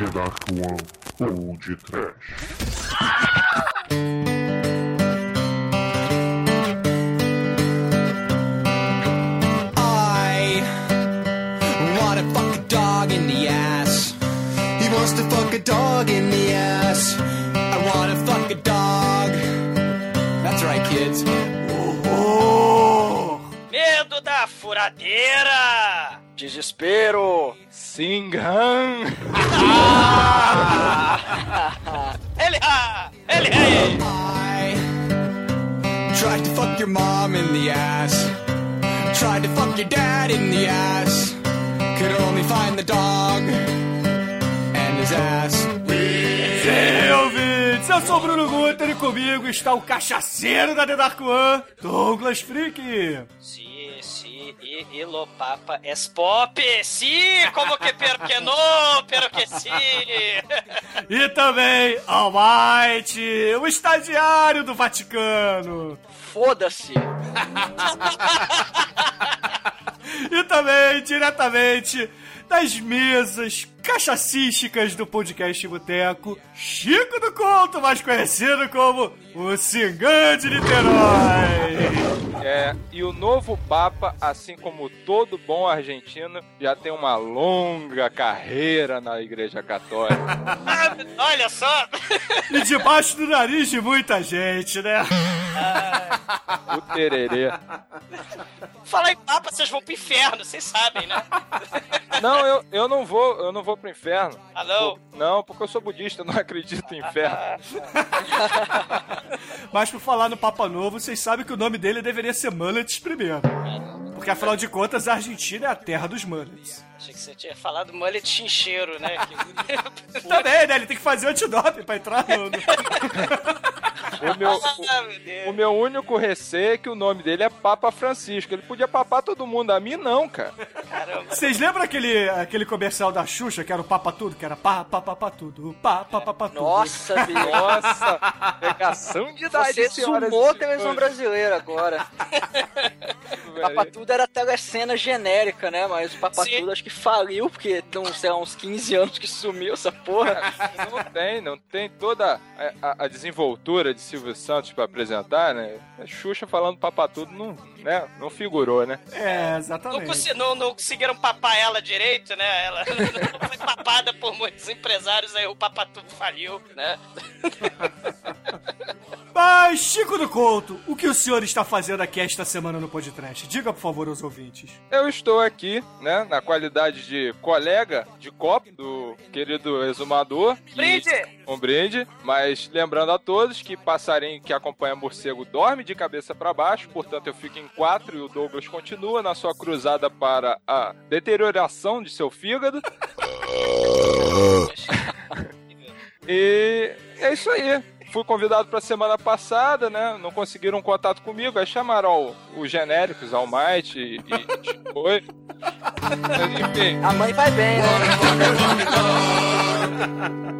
The Dark One ou de Trash. I wanna fuck a dog in the ass. He wants to fuck a dog in the ass. I wanna fuck a dog. That's right, kids. Medo da furadeira! Desespero. Singan. Ele ha! Ele hey! I tried to fuck your mom in the ass. Tried to fuck your dad in the ass. Could only find the dog and his ass. Sim, ouvintes! Eu sou o Bruno Guter e comigo está o cachaceiro da The Dark One, Douglas Freak. Sì, e, e lo papa es pop! Sì, como que per que no, pero que sì! E também Almighty, o estagiário do Vaticano. Foda-se. E também, diretamente das mesas cachacísticas do podcast Boteco, Chico do Conto, mais conhecido como o Cingã de Niterói. É, e o novo Papa, assim como todo bom argentino, já tem uma longa carreira na Igreja Católica. Olha só! E debaixo do nariz de muita gente, né? O tererê. Falar em papa, vocês vão pro inferno, vocês sabem, né? Não, eu, eu não vou, eu não vou pro inferno. Ah, não? Não, porque eu sou budista, eu não acredito em inferno. Mas por falar no Papa Novo, vocês sabem que o nome dele deveria ser Mullets primeiro. Porque afinal de contas, a Argentina é a terra dos mullets. Achei que você tinha falado mullet chincheiro, né? Que- Também, né? Ele tem que fazer o antidope pra entrar no... O meu, Ah, meu Deus. o meu único receio é que o nome dele é Papa Francisco. Ele podia papar todo mundo, a mim não, cara. Caramba. Vocês lembram aquele, aquele comercial da Xuxa, que era o Papa Tudo? Que era pá, pá, pá, pá, tudo, pá, pá, pá, pá, tudo. Nossa. Nossa, pegação de idade, Você senhoras e sumou a televisão brasileira agora. Velho. Papatudo era telecena genérica, né? Mas o Papatudo Sim. acho que faliu, porque tem uns, sei lá, uns 15 anos que sumiu essa porra. Não tem, não tem toda a, a- a desenvoltura de Silvio Santos pra apresentar, né? A Xuxa falando papa tudo não, né? não figurou, né? É, Não, exatamente. não- não conseguiram papar ela direito, né? Ela não foi papada por muitos empresários, aí o papatudo faliu, né? Mas, Chico do Couto, o que o senhor está fazendo aqui esta semana no podcast? Diga, por favor, aos ouvintes. Eu estou aqui, né, na qualidade de colega de copo do querido exumador. que- Brinde! Um brinde, mas lembrando a todos que passarinho que acompanha morcego dorme de cabeça para baixo, portanto eu fico em quatro e o Douglas continua na sua cruzada para a deterioração de seu fígado. E é isso aí. Fui convidado pra semana passada, né? Não conseguiram contato comigo, aí chamaram o- os genéricos, Almighty e, e foi. Enfim, A mãe vai bem, né?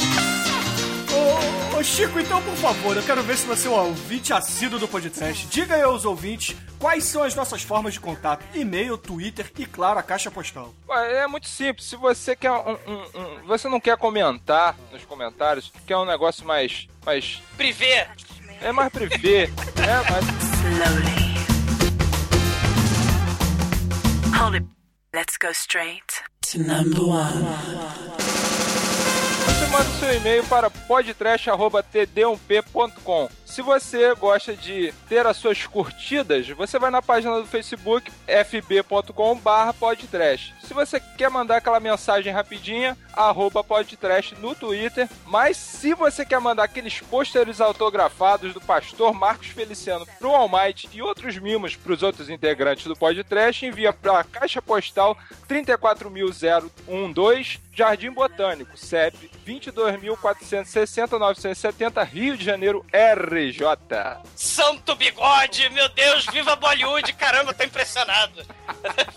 ô, Chico, então, por favor, eu quero ver se você é um ouvinte assíduo do podcast. Diga aí aos ouvintes quais são as nossas formas de contato: e-mail, Twitter e, claro, a caixa postal. Ué, é muito simples. Se você quer um, um- um- você não quer comentar nos comentários, quer um negócio mais, mais Privé! é mais privê, né? Mas Slowly. Hold it. Let's go straight to number one. Manda o seu e-mail para podtrash.td1p.com. Se você gosta de ter as suas curtidas, você vai na página do Facebook fb.com.br podtrash. Se você quer mandar aquela mensagem rapidinha, arroba podtrash no Twitter. Mas se você quer mandar aqueles pôsteres autografados do pastor Marcos Feliciano pro Almighty e outros mimos para os outros integrantes do Podtrash, envia para a caixa postal 34012, Jardim Botânico, CEP 22.460-970, Rio de Janeiro, RJ. Santo bigode! Meu Deus, viva Bollywood! Caramba, tô impressionado!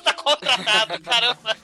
tá contra tratado, caramba.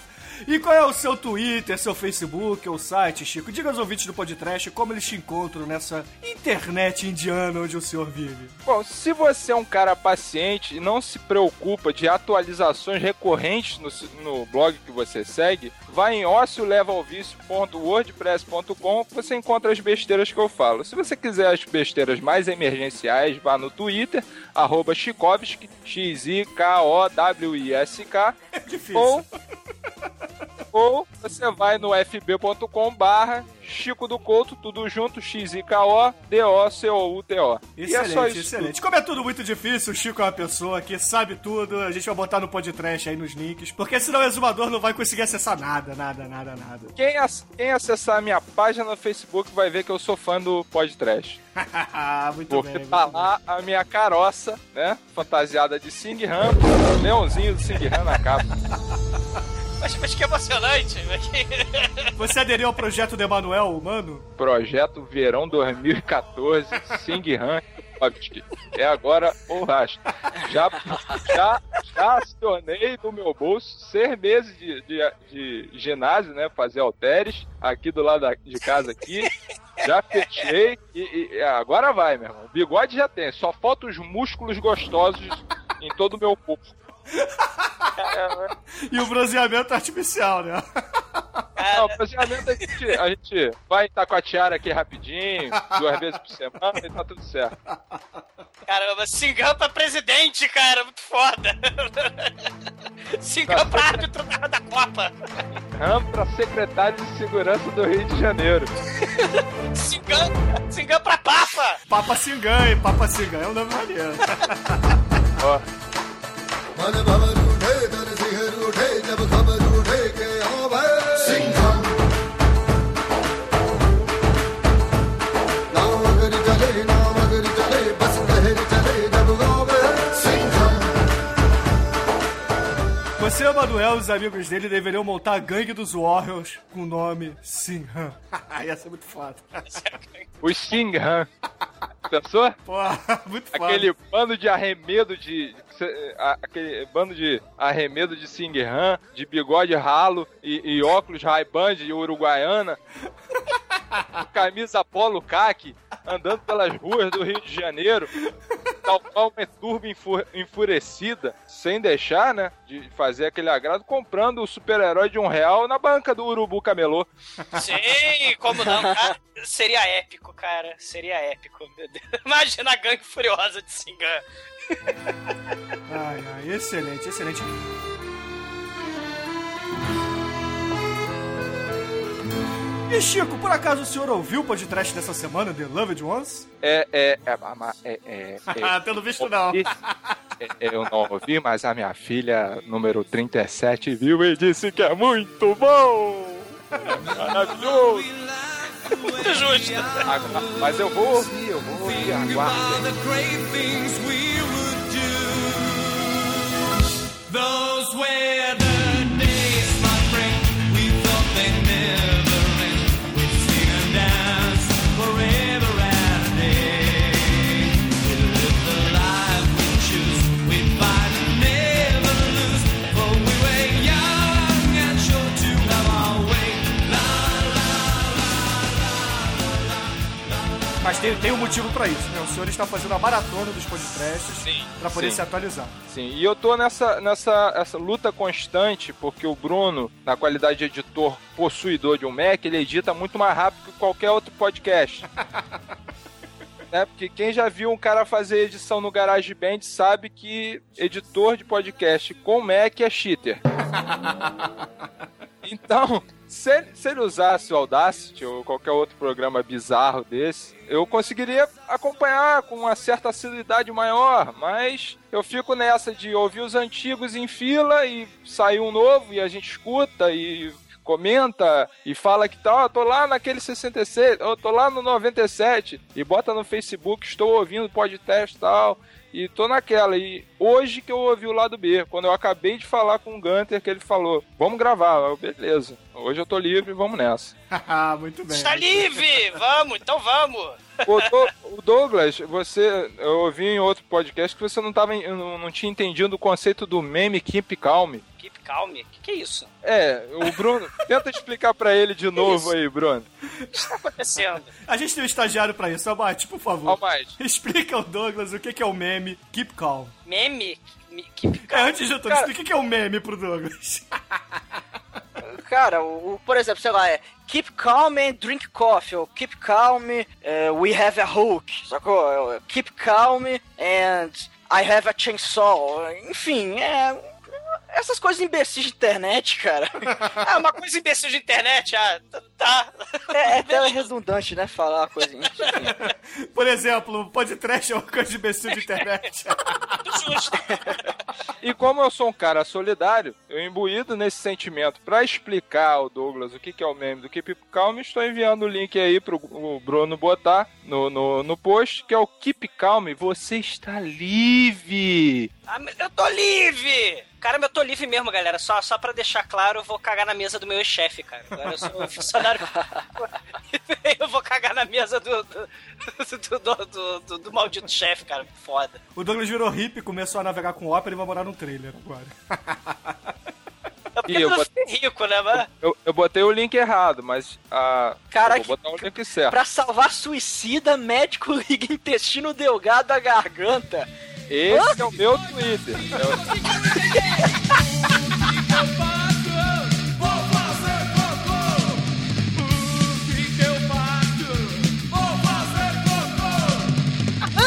E qual é o seu Twitter, seu Facebook ou site, Chico? Diga aos ouvintes do Podcast como eles te encontram nessa internet indiana onde o senhor vive. Bom, se você é um cara paciente e não se preocupa de atualizações recorrentes no, no blog que você segue, vai em ociolevaovicio.wordpress.com que você encontra as besteiras que eu falo. Se você quiser as besteiras mais emergenciais, vá no Twitter, arroba Chikovski, X-I-K-O-W-I-S-K, É difícil. ou, ou você vai no fb.com barra Chico do Couto, tudo junto, X-I-K-O, D-O-C-O-U-T-O. E é Excelente, só isso. excelente. Como é tudo muito difícil, o Chico é uma pessoa que sabe tudo. A gente vai botar no podcast aí nos links. Porque senão o exumador não vai conseguir acessar nada, nada, nada, nada. Quem, ac- quem acessar a minha página no Facebook vai ver que eu sou fã do podcast. muito Porque bem. tá muito lá a minha caroça, né? Fantasiada de Sing Han, leãozinho do Sing Han na capa. Mas, mas que emocionante. Você aderiu ao projeto do Emanuel Humano? Projeto Verão 2014, Sing. Kowalski. É agora ou rastro. Já, já, já acionei no meu bolso seis meses de, de, de ginásio, né? Fazer halteres aqui do lado da- de casa aqui. Já fechei e, e agora vai, meu irmão. O bigode já tem, só falta os músculos gostosos em todo o meu corpo. E o bronzeamento artificial, né? Não, bronzeamento a gente, a gente vai estar com a tiara aqui rapidinho, duas vezes por semana e tá tudo certo. Caramba, Singam pra presidente, cara, muito foda. Singam pra árbitro da, da Copa. Ram pra secretário de segurança do Rio de Janeiro. Singam, Singam pra Papa. Papa Singan, hein? Papa Singan é um nome maneiro. Ó, Você, Emanuel e os amigos dele deveriam montar a gangue dos Warriors com o nome Sinhan. Ia ser muito foda. o Sing Han. Pensou? Porra, muito foda. Aquele bando de arremedo de. Aquele bando de arremedo de Sing Han, de bigode ralo e, e óculos Ray-Ban de Uruguaiana. camisa polo caque, andando pelas ruas do Rio de Janeiro, tal qual uma turba enfu- enfurecida, sem deixar, né, de fazer aquele agrado, comprando o super-herói de um real na banca do Urubu Camelô. Sim, como não? cara? Seria épico, cara. Seria épico. Meu Deus. Imagina a gangue furiosa de Singan. Ai, ai, excelente, excelente. E Chico, por acaso o senhor ouviu o podcast dessa semana, The Loved Ones? É, é, é, é, é, é, Ah, pelo visto não. É, Eu não ouvi, mas a minha filha, número 37, viu e disse que é muito bom! É maravilhoso! Muito justo. Agora- Mas eu vou ouvir, eu vou ouvir, aguardem. Tem, tem um motivo pra isso, né? O senhor está fazendo a maratona dos podcasts pra poder sim. se atualizar. Sim, e eu tô nessa, nessa essa luta constante, porque o Bruno, na qualidade de editor possuidor de um Mac, ele edita muito mais rápido que qualquer outro podcast. né? Porque quem já viu um cara fazer edição no GarageBand sabe que editor de podcast com Mac é cheater. Então, se ele, se ele usasse o Audacity ou qualquer outro programa bizarro desse, eu conseguiria acompanhar com uma certa assiduidade maior, mas eu fico nessa de ouvir os antigos em fila e sair um novo e a gente escuta e comenta e fala que tá, ó, tô lá naquele 66, eu tô lá no 97 e bota no Facebook, estou ouvindo podcast e tal. E tô naquela. E hoje que eu ouvi o lado B, quando eu acabei de falar com o Gunter, que ele falou: vamos gravar. Eu, beleza. Hoje eu tô livre, vamos nessa. Muito bem. Está livre! Vamos, então vamos! O, Do- o Douglas, você. Eu ouvi em outro podcast que você não, tava, não, não tinha entendido o conceito do meme Keep Calm. Keep calm. O que, que é isso? É, o Bruno. tenta explicar pra ele de novo aí, Bruno. O que está acontecendo? A gente tem um estagiário pra isso. Almighty, por favor. Almighty. Explica ao Douglas o que que é o meme Keep Calm. Meme? Me- Keep É, calm. antes de tudo, Cara- explica o que é o meme pro Douglas. Cara, o, o- por exemplo, sei lá, é Keep calm and drink coffee, ou Keep calm, eh, we have a hook, sacou? É, Keep calm and I have a chainsaw. Enfim, é. Essas coisas imbecis de internet, cara. Ah, uma coisa imbecil de internet? Ah, t- tá. É, é até redundante, né? Falar uma coisinha. Enfim. Por exemplo, o podcast é uma coisa de imbecil de internet. Justo. E como eu sou um cara solidário, eu imbuído nesse sentimento pra explicar ao Douglas o que, que é o meme do Keep Calm, estou enviando o link aí pro o Bruno botar no, no, no post, que é o Keep Calm, você está livre. Ah, eu tô livre! Caramba, eu tô livre mesmo, galera. Só, só pra deixar claro, eu vou cagar na mesa do meu chefe, cara. Agora eu sou funcionário. eu vou cagar na mesa do, do, do, do, do- do- maldito chefe, cara. Foda. O Douglas virou hippie, começou a navegar com ópera e vai morar num trailer agora. É porque eu vou- fiquei rico, né, mano? Eu, eu botei o link errado, mas a. Cara, eu vou botar o link certo. Pra salvar suicida, médico liga intestino delgado à garganta. Esse é o meu Twitter. É o-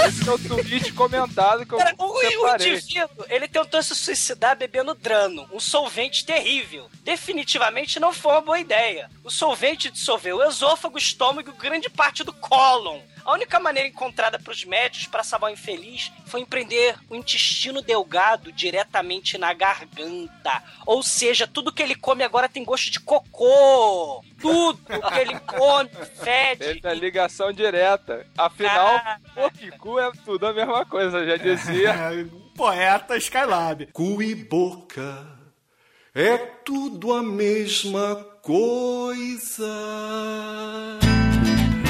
Esse é o tweet comentado que eu Cara, o, o indivíduo, ele tentou se suicidar bebendo drano, um solvente terrível. Definitivamente não foi uma boa ideia. O solvente dissolveu o esôfago, o estômago e grande parte do cólon. A única maneira encontrada para os médicos para salvar o infeliz foi empreender o intestino delgado diretamente na garganta. Ou seja, tudo que ele come agora tem gosto de cocô. Tudo que ele come fede. Ele é ligação direta. Afinal, Ah. porco e cu é tudo a mesma coisa, já dizia. É, Poeta Skylab. Cu e boca é tudo a mesma coisa.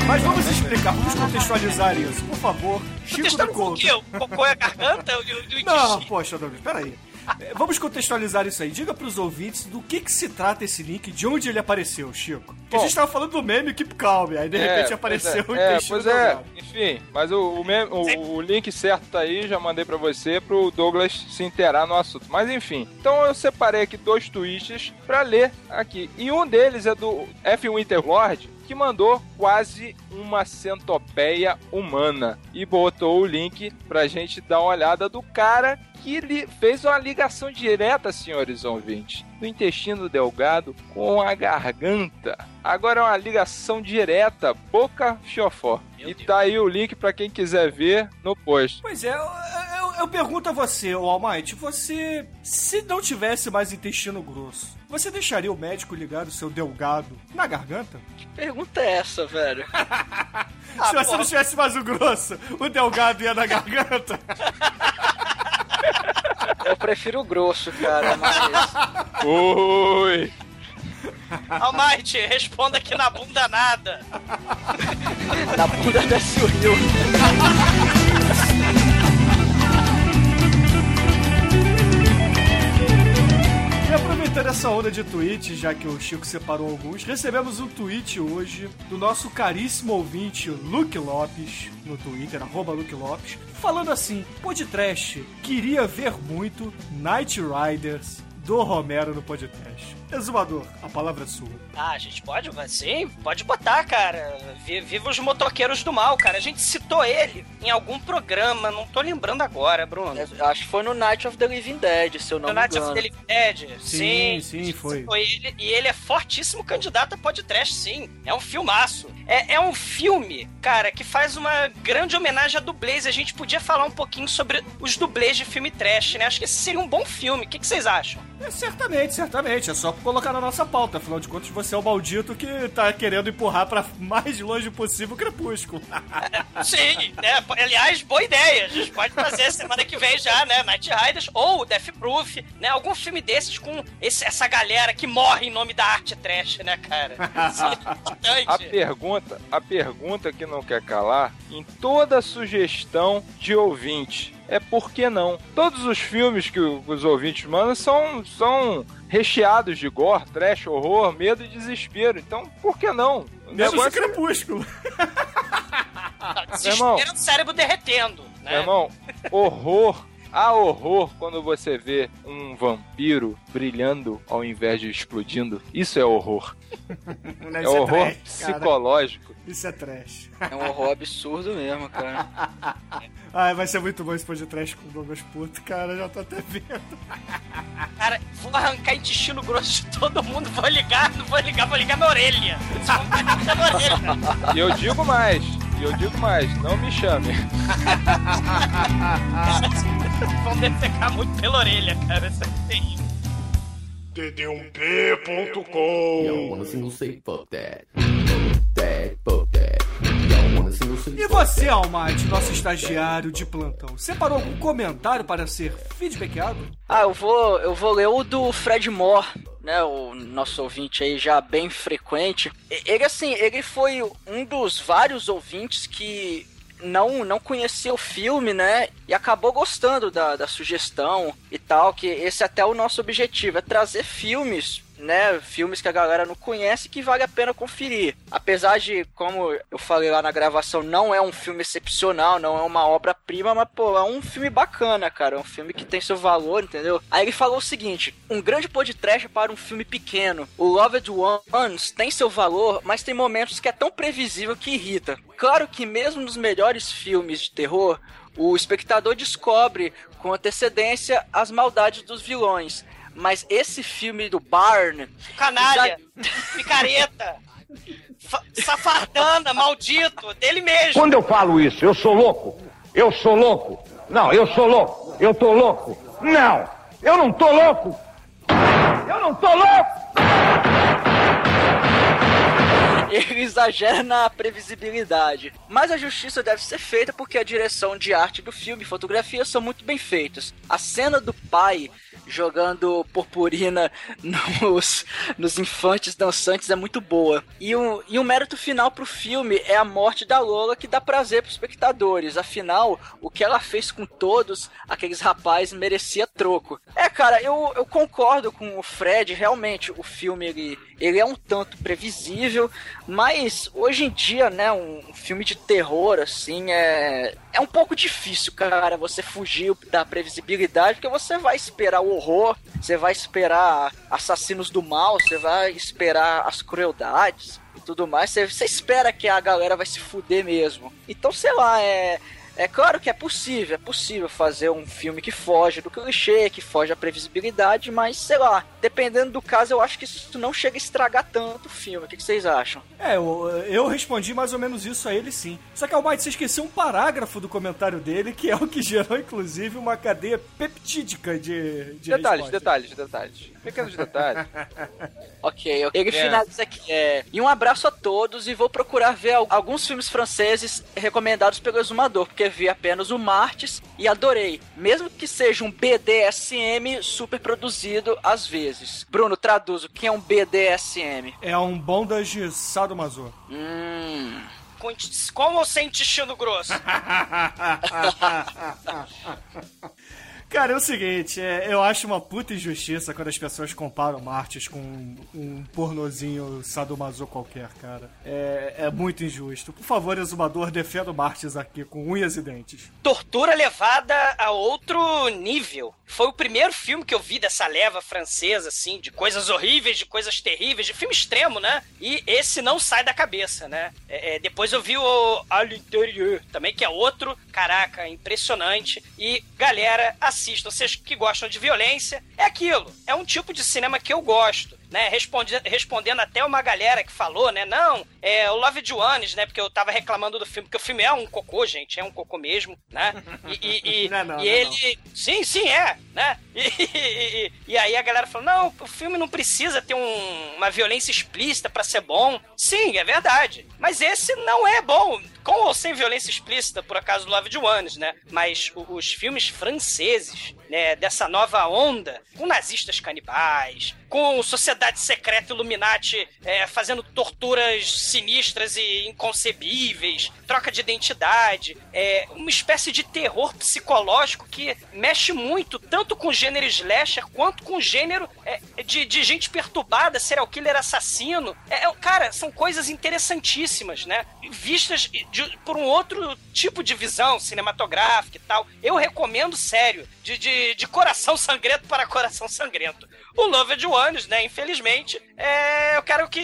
Mas vamos explicar, vamos contextualizar isso. Por favor, Chico da com o Couto. quê? O cocô é a garganta? O, o, o? Não, poxa, Douglas, peraí. É, Vamos contextualizar isso aí. Diga pros ouvintes do que que se trata esse link, de onde ele apareceu, Chico. Porque a Bom. gente tava falando do meme Keep Calm, aí de repente É, apareceu pois o é, é, pois é, enfim, mas o, o, mem- o- o link certo tá aí, já mandei pra você, pro Douglas se inteirar no assunto. Mas enfim, então eu separei aqui dois tweets pra ler aqui. E um deles é do F. Winterlord, que mandou quase uma centopeia humana. E botou o link pra gente dar uma olhada do cara que li- fez uma ligação direta, senhores ouvintes, do intestino delgado com a garganta. Agora é uma ligação direta, boca fiofó. Meu E Deus. tá aí o link pra quem quiser ver no post. Pois é, eu, eu- eu pergunto a você, o Almighty, você, se não tivesse mais intestino grosso, você deixaria o médico ligar o seu delgado na garganta? Que pergunta é essa, velho? Ah, se você porra. não tivesse mais o grosso, o delgado ia na garganta? Eu prefiro o grosso, cara, mas. Oi! Almighty, responda aqui na bunda nada. Na bunda desce o aproveitando essa onda de tweets, já que o Chico separou alguns, recebemos um tweet hoje do nosso caríssimo ouvinte Luke Lopes, no Twitter, arroba Luke Lopes, falando assim, podcast, queria ver muito Night Riders do Romero no podcast. Exumador, a palavra é sua. Ah, a gente pode, sim, pode botar, cara. Vi- Viva os motoqueiros do mal, cara. A gente citou ele em algum programa, não tô lembrando agora, Bruno. Eu Acho que foi no Night of the Living Dead, se eu não No me Night of engano. the Living Dead. Sim, Sim, sim, foi. Ele, e ele é fortíssimo candidato a podcast, sim. É um filmaço. É, é um filme, cara, que faz uma grande homenagem a dublês. A gente podia falar um pouquinho sobre os dublês de filme trash, né? Acho que esse seria um bom filme. O que, que vocês acham? É, certamente, certamente. É só colocar na nossa pauta. Afinal de contas, você é o maldito que tá querendo empurrar pra mais longe possível o Crepúsculo. Sim, né? Aliás, boa ideia. A gente pode fazer semana que vem já, né? Night Riders ou Death Proof, né? Algum filme desses com esse, essa galera que morre em nome da arte trash, né, cara? Isso é importante. A pergunta, a pergunta que não quer calar, em toda sugestão de ouvinte, é por que não? Todos os filmes que os ouvintes mandam são, são recheados de gore, trash, horror, medo e desespero. Então, por que não? O Menos o negócio- Crepúsculo. Desespero do cérebro derretendo, né? Meu irmão, horror. Há horror quando você vê um vampiro brilhando ao invés de explodindo. Isso é horror. É isso horror trash, cara. psicológico. Isso é trash. É um horror absurdo mesmo, cara. Ai, vai ser muito bom esse podcast com o Douglas Puto, cara. Já tô até vendo. Cara, vou arrancar intestino grosso de todo mundo, vou ligar, não vou ligar, vou ligar minha orelha. E eu digo mais, e eu digo mais, não me chame. Vão defecar muito pela orelha, cara. Isso é terrível. td1p.com Y'all wanna single say fuck that. Fuck that, fuck that. Y'all wanna single say E fuck você. Almighty, nosso estagiário de plantão, separou algum comentário para ser feedbackado? Ah, eu vou, eu vou ler o do Fred Moore, né? O nosso ouvinte aí já bem frequente. Ele, assim, ele foi um dos vários ouvintes que não, não conhecia o filme, né? E acabou gostando da, da sugestão e tal, que esse é até o nosso objetivo, é trazer filmes né, filmes que a galera não conhece que vale a pena conferir. Apesar de, como eu falei lá na gravação, não é um filme excepcional, não é uma obra-prima, mas, pô, é um filme bacana, cara. É um filme que tem seu valor, entendeu? Aí ele falou o seguinte: um grande podcast para um filme pequeno. O Loved Ones tem seu valor, mas tem momentos que é tão previsível que irrita. Claro que mesmo nos melhores filmes de terror, o espectador descobre com antecedência as maldades dos vilões. Mas esse filme do Barn. Canalha, picareta, fa- safardana, maldito, dele mesmo. Quando eu falo isso, eu sou louco? Eu sou louco? Não, eu sou louco. Eu tô louco? Não, eu não tô louco. Eu não tô louco. ele exagera na previsibilidade. Mas a justiça deve ser feita porque a direção de arte do filme e fotografia são muito bem feitas. A cena do pai jogando purpurina nos, nos infantes dançantes é muito boa. E o, e o mérito final pro filme é a morte da Lola que dá prazer pros espectadores. Afinal, o que ela fez com todos aqueles rapazes merecia troco. É, cara, eu, eu concordo com o Fred, realmente, o filme ele, ele é um tanto previsível, mas hoje em dia, né, um, filme de terror, assim, é, é um pouco difícil, cara, você fugir da previsibilidade, porque você vai esperar o horror, você vai esperar assassinos do mal, você vai esperar as crueldades e tudo mais, você, você espera que a galera vai se fuder mesmo. Então, sei lá, é. É claro que é possível, é possível fazer um filme que foge do clichê, que foge da previsibilidade, mas sei lá, dependendo do caso, eu acho que isso não chega a estragar tanto o filme. O que, que vocês acham? É, eu, eu respondi mais ou menos isso a ele sim. Só que Almighty, você esqueceu um parágrafo do comentário dele, que é o que gerou, inclusive, uma cadeia peptídica de, de Detalhes, detalhes, detalhes. Pequenos detalhes. Ok, ele É. finaliza aqui. É, e um abraço a todos e vou procurar ver al- alguns filmes franceses recomendados pelo Exumador, porque vi apenas o Martes e adorei. Mesmo que seja um BDSM super produzido às vezes. Bruno, traduz o que é um BDSM. É um bondage sadomaso. Hum. Com ou sem intestino grosso? Cara, é o seguinte, é, eu acho uma puta injustiça quando as pessoas comparam Martes com um, um pornozinho sadomaso qualquer, cara. É, é muito injusto. Por favor, exumador, defenda o Martes aqui com unhas e dentes. Tortura levada a outro nível. Foi o primeiro filme que eu vi dessa leva francesa, assim, de coisas horríveis, de coisas terríveis, de filme extremo, né? E esse não sai da cabeça, né? É, é, depois eu vi o À l'intérieur também, que é outro, caraca, impressionante. E, galera, assistam. Vocês que gostam de violência, é aquilo. É um tipo de cinema que eu gosto. Né? Responde, respondendo até uma galera que falou, né? Não, é o Love Jones, né? Porque eu tava reclamando do filme, porque o filme é um cocô, gente, é um cocô mesmo, né? E, e, e, Não é não, e não é ele. Sim, sim, é, né? E, e- aí a galera falou: não, o filme não precisa ter um- uma violência explícita pra ser bom. Sim, é verdade. Mas esse não é bom. Com ou sem violência explícita, por acaso, do Love de Ones, né? Mas os filmes franceses, né, dessa nova onda, com nazistas canibais, com sociedade secreta Illuminati é, fazendo torturas sinistras e inconcebíveis, troca de identidade, é, uma espécie de terror psicológico que mexe muito tanto com o gênero slasher quanto com o gênero é, de, de gente perturbada, serial killer assassino. É, é, cara, são coisas interessantíssimas, né? Vistas de- por um outro tipo de visão cinematográfica e tal. Eu recomendo sério, de, de, de coração sangrento para coração sangrento. O Loved Ones, né? Infelizmente, é, eu quero que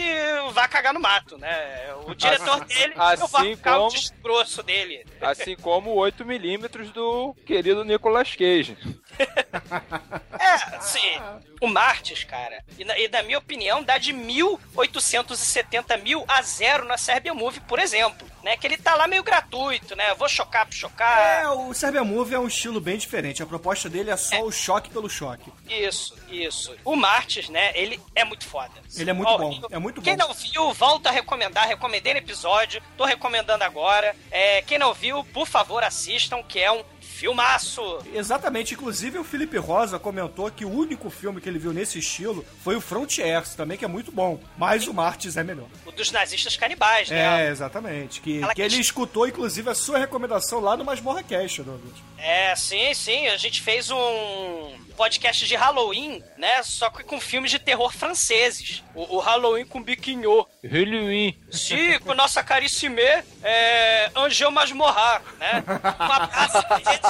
vá cagar no mato, né? O diretor dele, eu vou assim ficar o como- desgrosso dele. Assim como 8mm do querido Nicolas Cage. É, sim. O Martes, cara, e na, e na minha opinião, dá de 1.870 mil a zero na Serbia Movie, por exemplo. Né? Que ele tá lá meio gratuito, né? Eu vou chocar por chocar. É, o Serbia Movie é um estilo bem diferente. A proposta dele é só o choque pelo choque. Isso, isso. O Martes, né? Ele é muito foda. Ele é muito Ó, bom, é muito Quem bom. não viu, volta a recomendar. Recomendei no episódio, tô recomendando agora. É, quem não viu, por favor, assistam, que é um filmaço. Exatamente, inclusive o Felipe Rosa comentou que o único filme que ele viu nesse estilo foi o Frontiers, também que é muito bom, mas o Martes é melhor. O dos nazistas canibais, né? É, exatamente, que, Ela que ele escutou inclusive a sua recomendação lá no Masmorra Cast, Douglas. É, sim, sim. A gente fez um podcast de Halloween, né? Só que com filmes de terror franceses. O, o Halloween com Biquinho. Halloween. Sim, com nossa caríssime é, Angel Masmorra, né? Um abraço pra eles. É, é,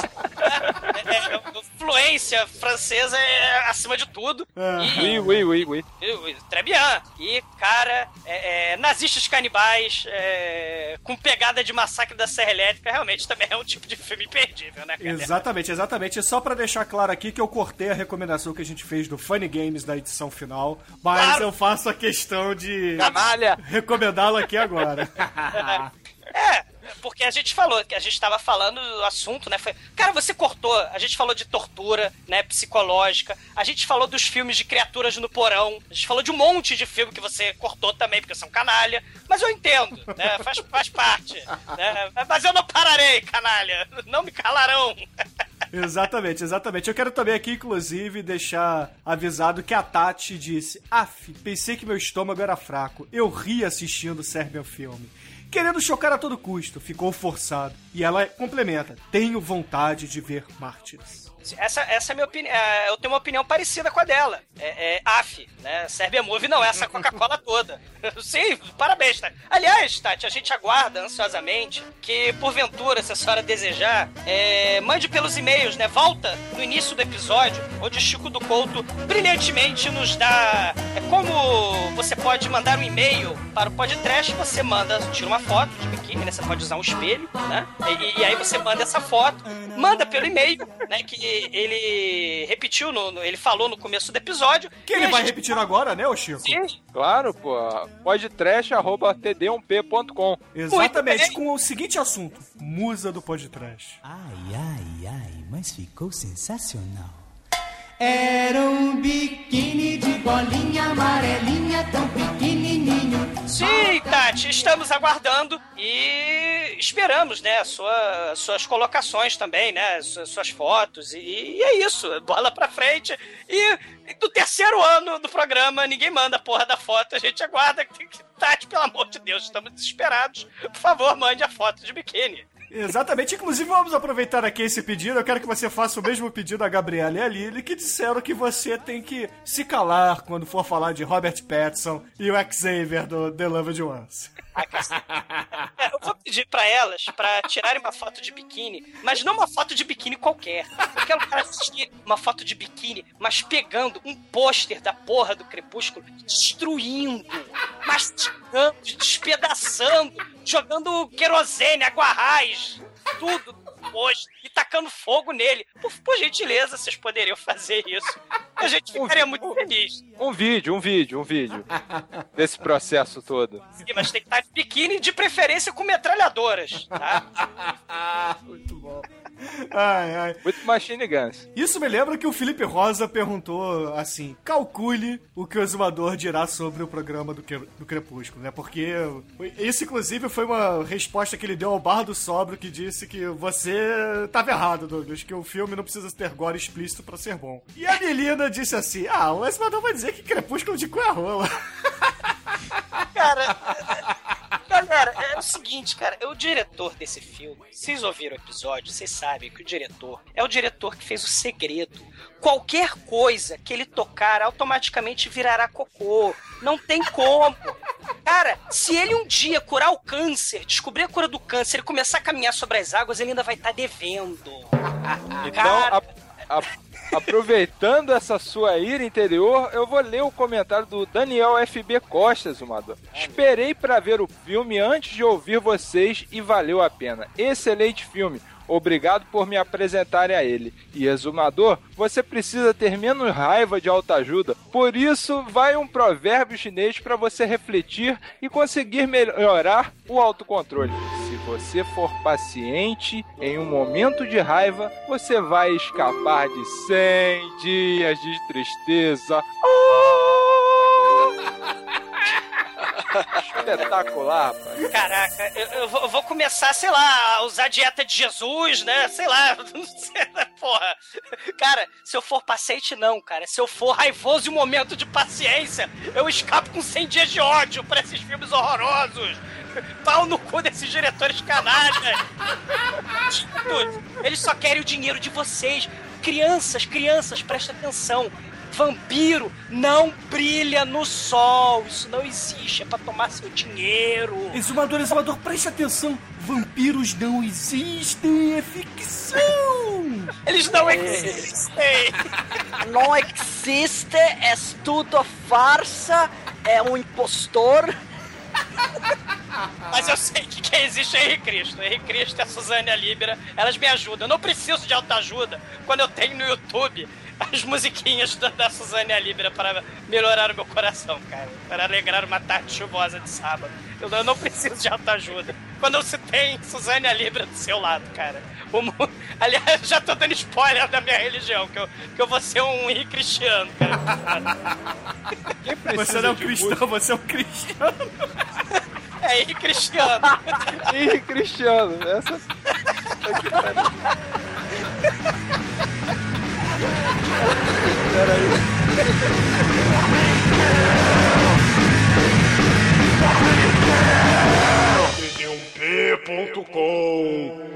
influência francesa é acima de tudo. Oui, oui, oui, oui. E- Très bien. E, cara, é, é, nazistas canibais é, com pegada de massacre da Serra Elétrica realmente também é um tipo de filme imperdível, né, cara? Exatamente, exatamente. E só pra deixar claro aqui que eu cortei a recomendação que a gente fez do Funny Games da edição final, mas Claro. eu faço a questão de recomendá-lo aqui agora. Porque a gente falou, que a gente tava falando do assunto, né? Foi, cara, você cortou. A gente falou de tortura, né? Psicológica. A gente falou dos filmes de criaturas no porão. A gente falou de um monte de filme que você cortou também, porque um canalha. Mas eu entendo, né? Faz, faz parte. Né? Mas eu não pararei, canalha. Não me calarão. Exatamente, exatamente. Eu quero também aqui, inclusive, deixar avisado que a Tati disse: Af, pensei que meu estômago era fraco. Eu ri assistindo o Serbian Filme. Querendo chocar a todo custo, ficou forçado. E ela complementa: Tenho vontade de ver Mártires. Essa, essa é a minha opinião. Eu tenho uma opinião parecida com a dela. É, é AF, né? Serbia Movie não é essa Coca-Cola toda. Sim, parabéns, Tati. Aliás, Tati, a gente aguarda ansiosamente que, porventura, se a senhora desejar, é, mande pelos e-mails, né? Volta no início do episódio, onde Chico do Couto brilhantemente nos dá. É como você pode mandar um e-mail para o podcast, você manda, tira uma foto de biquíni, né? Você pode usar um espelho, né? E, e aí você manda essa foto, manda pelo e-mail, né? Que ele repetiu, no, no- ele falou no começo do episódio. Que ele vai gente- repetir agora, né, ô Chico? Sim, Claro, pô. podtrash.td1p.com. Exatamente, com o seguinte assunto: Musa do podcast. Ai, ai, ai, mas ficou sensacional. Era um biquíni de bolinha amarelinha, tão pequenininho. Sim, Tati, estamos aguardando e esperamos, né, sua, suas colocações também, né, suas, suas fotos e, e é isso, bola pra frente e do terceiro ano do programa ninguém manda a porra da foto, a gente aguarda, Tati, pelo amor de Deus, estamos desesperados, por favor, mande a foto de biquíni. Exatamente, inclusive vamos aproveitar aqui esse pedido. Eu quero que você faça o mesmo pedido a Gabriela e a Lily, que disseram que você tem que se calar quando for falar de Robert Pattinson e o Xavier do The Loved Ones. É, eu vou pedir pra elas pra tirarem uma foto de biquíni, mas não uma foto de biquíni qualquer. Eu quero que elas assistirem uma foto de biquíni, mas pegando um pôster da porra do Crepúsculo, destruindo, mastigando, despedaçando, jogando querosene, aguarrás, tudo pôster e tacando fogo nele. Por, por gentileza, vocês poderiam fazer isso. A gente ficaria muito feliz. Um vídeo, um vídeo, um vídeo. desse processo todo. Sim, mas tem que estar de biquíni, de preferência com metralhadoras, tá? Muito bom. Ai, ai. Muito Machine Guns. Isso me lembra que o Felipe Rosa perguntou assim: calcule o que o exumador dirá sobre o programa do, do Crepúsculo, né? Porque isso, inclusive, foi uma resposta que ele deu ao Bar do Sobro que disse que você tava errado, Douglas, que o filme não precisa ter gore explícito pra ser bom. E a Melina disse assim: ah, o exumador vai dizer que Crepúsculo de cu é rola. Cara, galera, é o seguinte, cara, é o diretor desse filme. Vocês ouviram o episódio, vocês sabem que o diretor é o diretor que fez o segredo. Qualquer coisa que ele tocar automaticamente virará cocô. Não tem como. Cara, se ele um dia curar o câncer, descobrir a cura do câncer e começar a caminhar sobre as águas, ele ainda vai estar devendo. Então, Cara, a- a- aproveitando essa sua ira interior, eu vou ler o comentário do Daniel FB Costa, Zumador. Esperei pra ver o filme antes de ouvir vocês e valeu a pena. Excelente filme. Obrigado por me apresentarem a ele. E Exumador, você precisa ter menos raiva de autoajuda. Por isso, vai um provérbio chinês para você refletir e conseguir melhorar o autocontrole. Se você for paciente em um momento de raiva, você vai escapar de 100 dias de tristeza. Espetacular, rapaz. Caraca, eu, eu vou, começar, sei lá, a usar dieta de Jesus, né? Sei lá, não sei, né? porra. Cara, se eu for paciente, não, cara. Se eu for raivoso em um momento de paciência, eu escapo com 100 dias de ódio pra esses filmes horrorosos. Pau no cu desses diretores canalhas. Eles só querem o dinheiro de vocês. Crianças, crianças, presta atenção. Vampiro não brilha no sol. Isso não existe. É pra tomar seu dinheiro. Exumador, exumador, preste atenção. Vampiros não existem, é ficção. Eles não existem. Não existe, é tudo farsa, é um impostor. Mas eu sei que quem existe é Henrique Cristo. Henrique Cristo e a Suzane Libera, elas me ajudam. Eu não preciso de autoajuda quando eu tenho no YouTube as musiquinhas da, da Suzane Libera para melhorar o meu coração, cara. Para alegrar uma tarde chuvosa de sábado. Eu, eu não preciso de autoajuda. Quando você tem Suzane Libera do seu lado, cara. Como... Aliás, já tô dando spoiler da minha religião, que eu, que eu vou ser um ri cristiano, você não é um cristão, você é um é cristiano. É ri cristiano. ri cristiano, essa. Peraí. 31p.com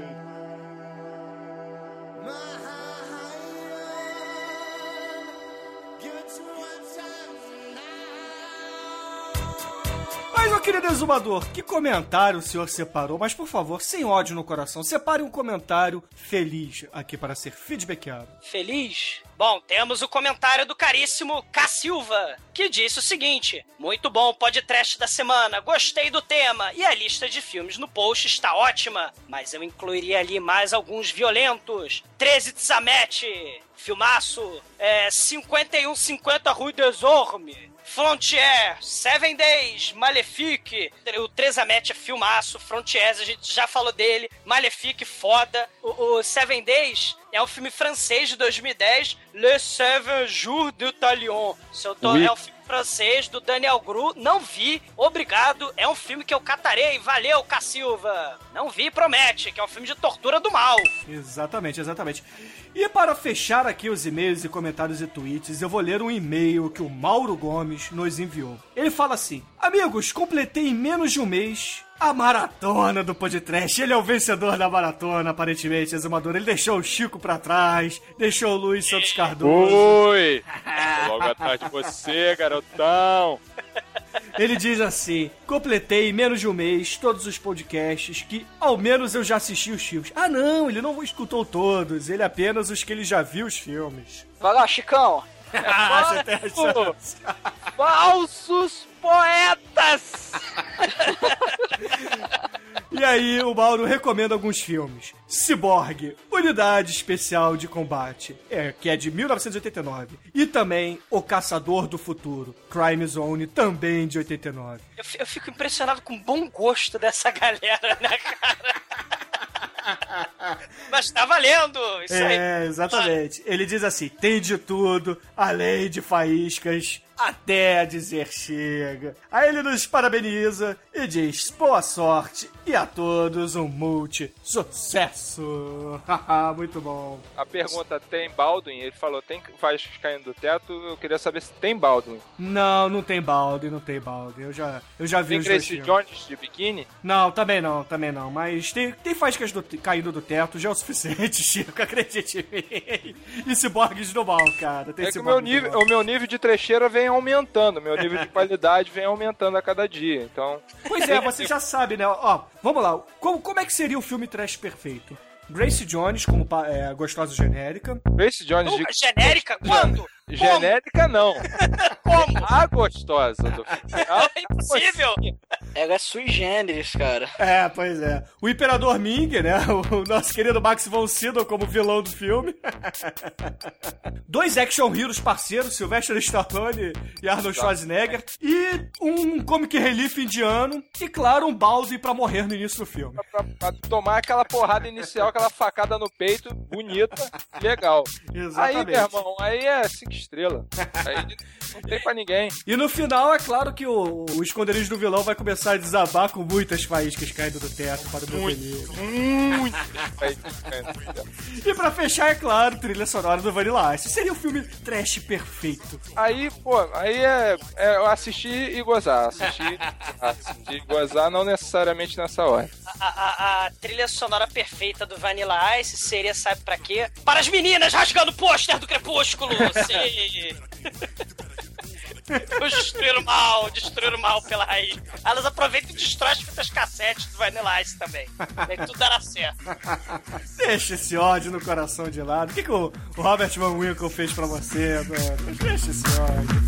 querido exumador, que comentário o senhor separou? Mas, por favor, sem ódio no coração, separe um comentário feliz aqui para ser feedbackado. Feliz? Bom, temos o comentário do caríssimo K. Silva, que disse o seguinte: Muito bom podcast da semana, gostei do tema e a lista de filmes no post está ótima, mas eu incluiria ali mais alguns violentos: 13 de Samete, filmaço, é, 5150 Rue des Ormes. Frontier, Seven Days, Malefique, o Trezamet é filmaço, Frontiers, a gente já falou dele, Malefique, foda. O, o Seven Days é um filme francês de 2010, Le Seven Jours du Talion. Se eu tô, Oui. É um filme francês do Daniel Gru, não vi, obrigado, é um filme que eu catarei, valeu, Cacilva. Não vi, promete, que é um filme de tortura do mal. Exatamente, exatamente. E para fechar aqui os e-mails e comentários e tweets, eu vou ler um e-mail que o Mauro Gomes nos enviou. Ele fala assim: Amigos, completei em menos de um mês a maratona do podcast. Ele é o vencedor da maratona, aparentemente, exumador. Ele deixou o Chico pra trás, deixou o Luiz Santos Cardoso. Oi! Logo atrás de você, garotão. Ele diz assim: completei em menos de um mês todos os podcasts que ao menos eu já assisti os filmes. Ah, não, ele não escutou todos, ele apenas os que ele já viu os filmes. Vai lá, Chicão. A chance. Falsos poetas! E aí o Mauro recomenda alguns filmes. Cyborg, Unidade Especial de Combate, é, que é de 1989. E também O Caçador do Futuro, Crime Zone, também de 89. Eu, eu fico impressionado com o bom gosto dessa galera, né, cara? Mas tá valendo! Isso aí. É, exatamente. Ele diz assim: tem de tudo, além de faíscas, até dizer chega. Aí ele nos parabeniza e diz: boa sorte e a todos um multi-sucesso. Haha, Muito bom. A pergunta tem Baldwin? Ele falou, tem faíscas caindo do teto? Eu queria saber se tem Baldwin. Não, não tem balde, não tem balde. Eu já, eu já vi Tem os Grace filmes. Jones de biquíni? Não, também não, também não. Mas tem, tem faíscas do- caindo do teto, já é o suficiente, Chico, acredite em mim. E ciborgues do mal, cara. Tem É que o meu, nível, o meu nível de trecheira vem aumentando, meu nível de qualidade vem aumentando a cada dia. Então, Pois é, você já sabe, né? Ó, vamos lá. Como, como é que seria o filme trash perfeito? Grace Jones como é, gostosa genérica. Grace Jones de... Nunca- Genérica? Quando? Genérica não. Como? A gostosa do É impossível! Ela é sui generis, cara. É, pois é. O Imperador Ming, né? O nosso querido Max von Sydow como vilão do filme. Dois action heroes parceiros, Sylvester Stallone e Arnold Schwarzenegger. E um comic relief indiano. E, claro, um balde pra morrer no início do filme. pra, pra tomar aquela porrada inicial, aquela facada no peito, bonita, legal. Exatamente. Aí, meu irmão, aí é cinco estrelas. Aí não tem pra ninguém. E no final, é claro que o, o esconderijo do vilão vai começar a desabar com muitas faíscas caindo do teto para o. Muito. Aí, E pra fechar, é claro, trilha sonora do Vanilla Ice. Seria o filme trash perfeito. Aí, pô, aí é, é assistir e gozar. Assistir, assistir e gozar, não necessariamente nessa hora. A, a- a trilha sonora perfeita do Vanilla Ice seria, sabe pra quê? Para as meninas rasgando o pôster do Crepúsculo! Sim! Destruir o mal, destruir o mal pela raiz. Elas aproveitam e destroem as fitas cassete do Vanilla Ice também. Aí tudo dará certo. Deixa esse ódio no coração de lado. O que, que o, o Robert Van Winkle fez pra você, Douglas? Deixa esse ódio.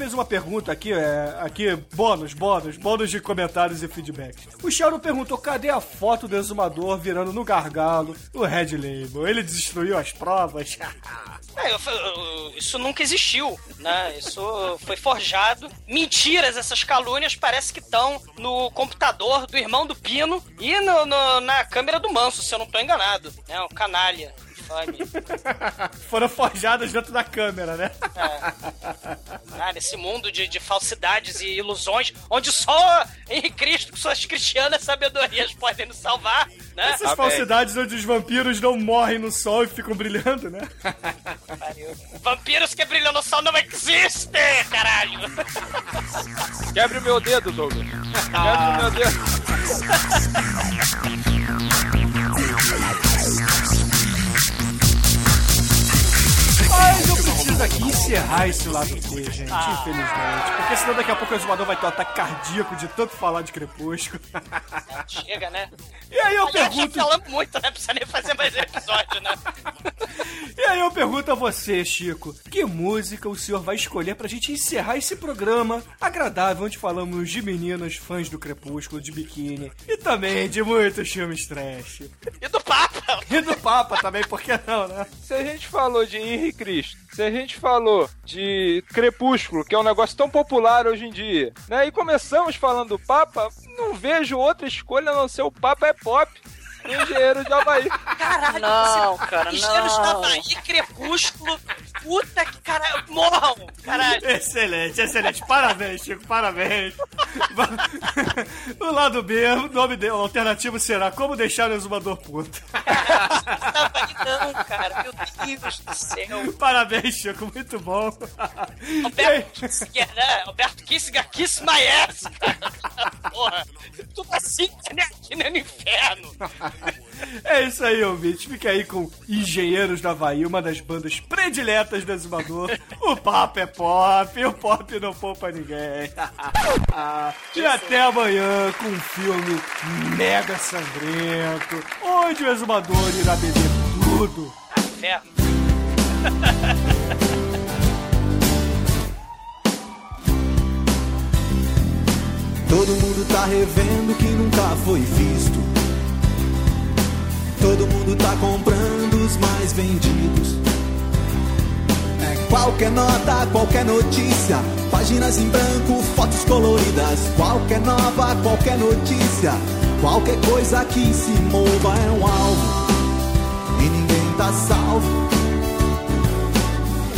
Fez uma pergunta aqui, é, aqui, bônus, bônus, bônus de comentários e feedbacks. O Sheldon perguntou cadê a foto do exumador virando no gargalo o Red Label. Ele destruiu as provas. É, eu eu- isso nunca existiu, né? Isso foi forjado. Mentiras, essas calúnias parece que estão no computador do irmão do Pino e no- no- na câmera do Manso, se eu não tô enganado. É um canalha. Foram forjadas dentro da câmera, né? Ah, nesse mundo de, de falsidades e ilusões, onde só Henrique Cristo, com suas cristianas sabedorias, podem nos salvar, né? Essas falsidades onde os vampiros não morrem no sol e ficam brilhando, né? Pariu. Vampiros que brilham no sol não existem, caralho! Quebre o meu dedo, Douglas. Quebre o meu dedo. Aqui encerrar esse lado B, gente, infelizmente. Porque senão daqui a pouco o exumador vai ter um ataque cardíaco de tanto falar de crepúsculo. Chega, né? E aí eu Aliás, pergunto. Já falamos muito, né? Precisa nem fazer mais episódio, né? E aí eu pergunto a você, Chico, que música o senhor vai escolher pra gente encerrar esse programa agradável onde falamos de meninas fãs do Crepúsculo, de biquíni e também de muitos filmes trash. E do Papa! E do Papa também, por que não, né? Se a gente falou de Henri Cristo, se a gente falou de Crepúsculo, que é um negócio tão popular hoje em dia, né? E começamos falando do Papa, não vejo outra escolha a não ser o Papa é pop. Do Engenheiro de Havaí. Caralho, Não, você- cara, Engenheiros não. da Havaí, Crepúsculo, puta que caralho, morram, caralho. Excelente, excelente. Parabéns, Chico, parabéns. o lado B, o nome dele, o alternativo será Como Deixar o Exumador Puto. Havaí não, cara, meu amigos do céu. Parabéns, Chico, muito bom. Alberto Kissinger, né? Alberto Kissinger, kiss my ass, cara. Porra, tudo assim, né? Aqui no inferno. É isso aí, ouvinte. Fica aí com Engenheiros da Havaí, uma das bandas prediletas do Exumador. O papo é pop, o pop não poupa ninguém. e até amanhã com um filme mega sangrento, onde o Exumador irá beber tudo. Inferno. Todo mundo tá revendo que nunca foi visto. Todo mundo tá comprando os mais vendidos. É qualquer nota, qualquer notícia. Páginas em branco, fotos coloridas. Qualquer nova, qualquer notícia. Qualquer coisa que se mova é um alvo. E ninguém tá salvo.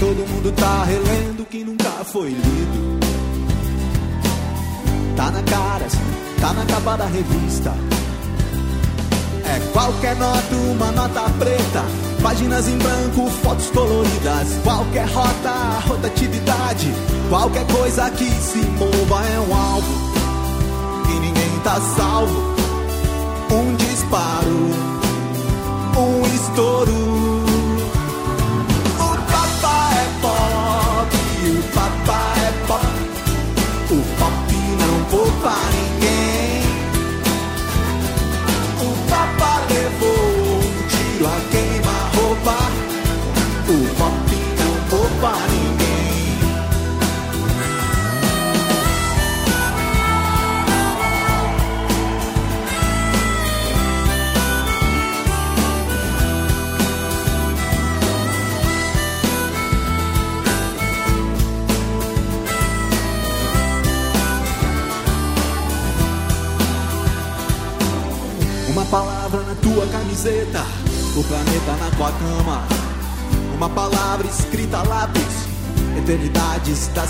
Todo mundo tá relendo o que nunca foi lido. Tá na cara, tá na capa da revista. É qualquer nota, uma nota preta. Páginas em branco, fotos coloridas. Qualquer rota, rotatividade. Qualquer coisa que se mova é um alvo. E ninguém tá salvo. Um disparo, um estouro.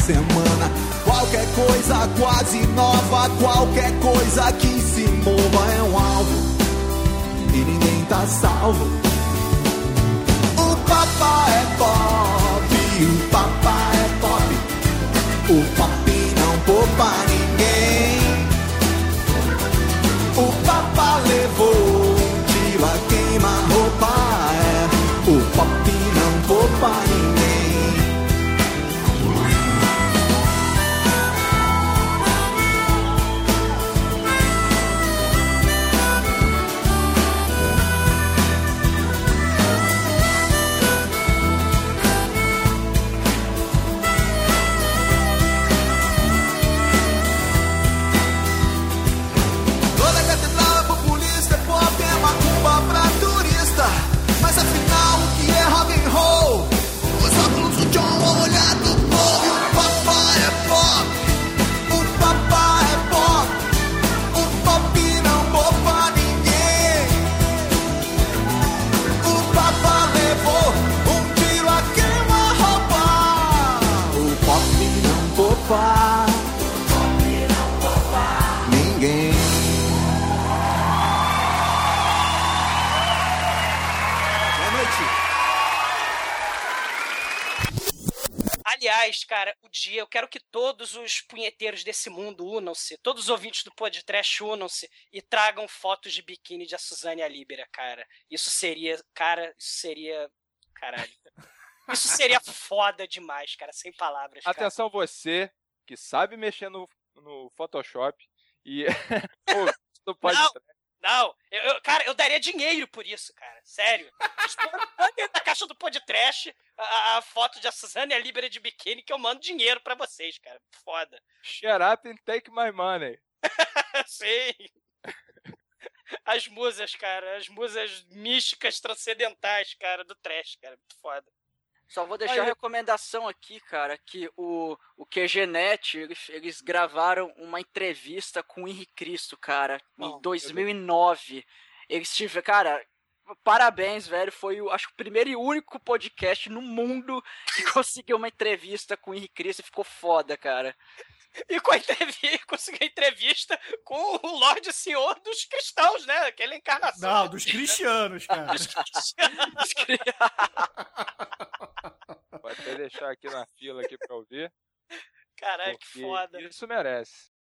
Semana. Qualquer coisa quase nova, qualquer coisa que se mova é um alvo. E ninguém tá salvo. O papá é pop, o papá é pop. O pop não poupa eu quero que todos os punheteiros desse mundo unam-se, todos os ouvintes do podcast unam-se e tragam fotos de biquíni de a Suzane Alíbera, cara. Isso seria, cara, isso seria. Caralho. Isso seria foda demais, cara, sem palavras. Cara. Atenção você que sabe mexer no, no Photoshop e Pô, não pode Não, não, eu, eu- cara, eu daria dinheiro por isso, cara, sério. Dentro da caixa do podcast a, a foto de a Suzane Alíbera de biquíni que eu mando dinheiro pra vocês, cara. Foda. Shut up and take my money. Sim. As musas, cara, as musas místicas transcendentais, cara, do trash, cara, muito foda. Só vou deixar Aí. a recomendação aqui, cara, que o, o QGNet, eles, eles gravaram uma entrevista com o Henrique Cristo, cara, em 2009. Eles tiveram, cara, parabéns, velho, foi, o, acho o primeiro e único podcast no mundo que conseguiu uma entrevista com o Henrique Cristo e ficou foda, cara. E com a entrevista, conseguiu a entrevista com o Lorde Senhor dos cristãos, né? Aquela encarnação. Não, dos cristianos, cara. Vou até deixar aqui na fila aqui pra ouvir. Caralho, que foda. Isso merece.